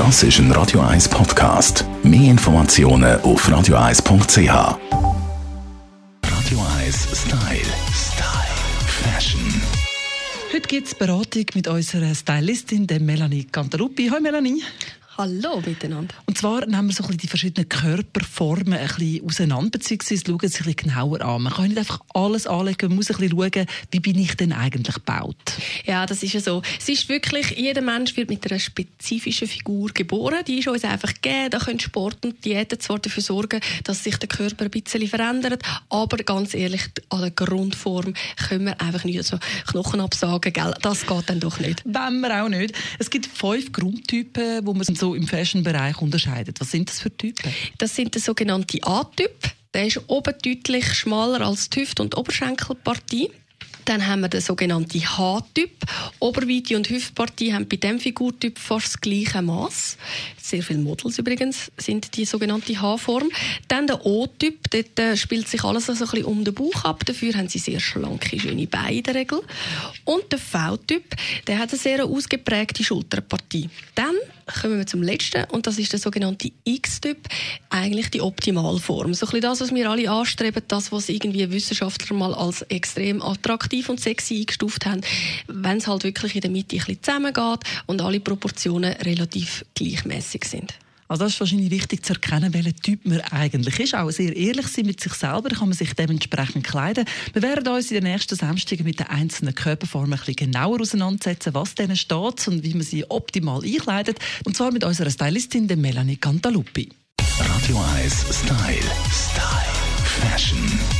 Das ist ein Radio 1 Podcast. Mehr Informationen auf radio1.ch. Radio 1 Style. Style. Fashion. Heute gibt es Beratung mit unserer Stylistin, der Melanie Cantaluppi. Hallo Melanie. Hallo miteinander. Und zwar nehmen wir so ein bisschen die verschiedenen Körperformen ein bisschen auseinander, beziehungsweise schauen sie ein bisschen genauer an. Man kann nicht einfach alles anlegen, man muss ein bisschen schauen, wie bin ich denn eigentlich gebaut. Ja, das ist ja so. Es ist wirklich, jeder Mensch wird mit einer spezifischen Figur geboren. Die ist uns einfach gegeben. Da können Sport und Diäten zwar dafür sorgen, dass sich der Körper ein bisschen verändert, aber ganz ehrlich, an der Grundform können wir einfach nicht so Knochen absagen, gell? Das geht dann doch nicht. Wenn wir auch nicht. Es gibt fünf Grundtypen, wo man so im Fashion-Bereich unterscheidet. Was sind das für Typen? Das sind der sogenannte A-Typ. Der ist oben deutlich schmaler als die Hüft- und Oberschenkelpartie. Dann haben wir den sogenannten H-Typ. Oberweite und Hüftpartie haben bei diesem Figurtyp fast das gleiche Maß. Sehr viele Models übrigens sind die sogenannte H-Form. Dann der O-Typ. Dort äh, spielt sich alles so ein bisschen um den Bauch ab. Dafür haben sie sehr schlanke, schöne Beine Regel. Und der V-Typ, der hat eine sehr ausgeprägte Schulterpartie. Dann kommen wir zum letzten und das ist der sogenannte X-Typ, eigentlich die Optimalform. So ein bisschen das, was wir alle anstreben, das, was irgendwie Wissenschaftler mal als extrem attraktiv und sexy eingestuft haben, wenn es halt wirklich in der Mitte ein bisschen zusammengeht und alle Proportionen relativ gleichmäßig sind. Also das ist wahrscheinlich wichtig zu erkennen, welcher Typ man eigentlich ist. Auch sehr ehrlich sein mit sich selber, kann man sich dementsprechend kleiden. Wir werden uns in den nächsten Samstagen mit den einzelnen Körperformen ein bisschen genauer auseinandersetzen, was denen steht und wie man sie optimal einkleidet. Und zwar mit unserer Stylistin, der Melanie Cantaluppi. Radio 1 Style. Style. Fashion.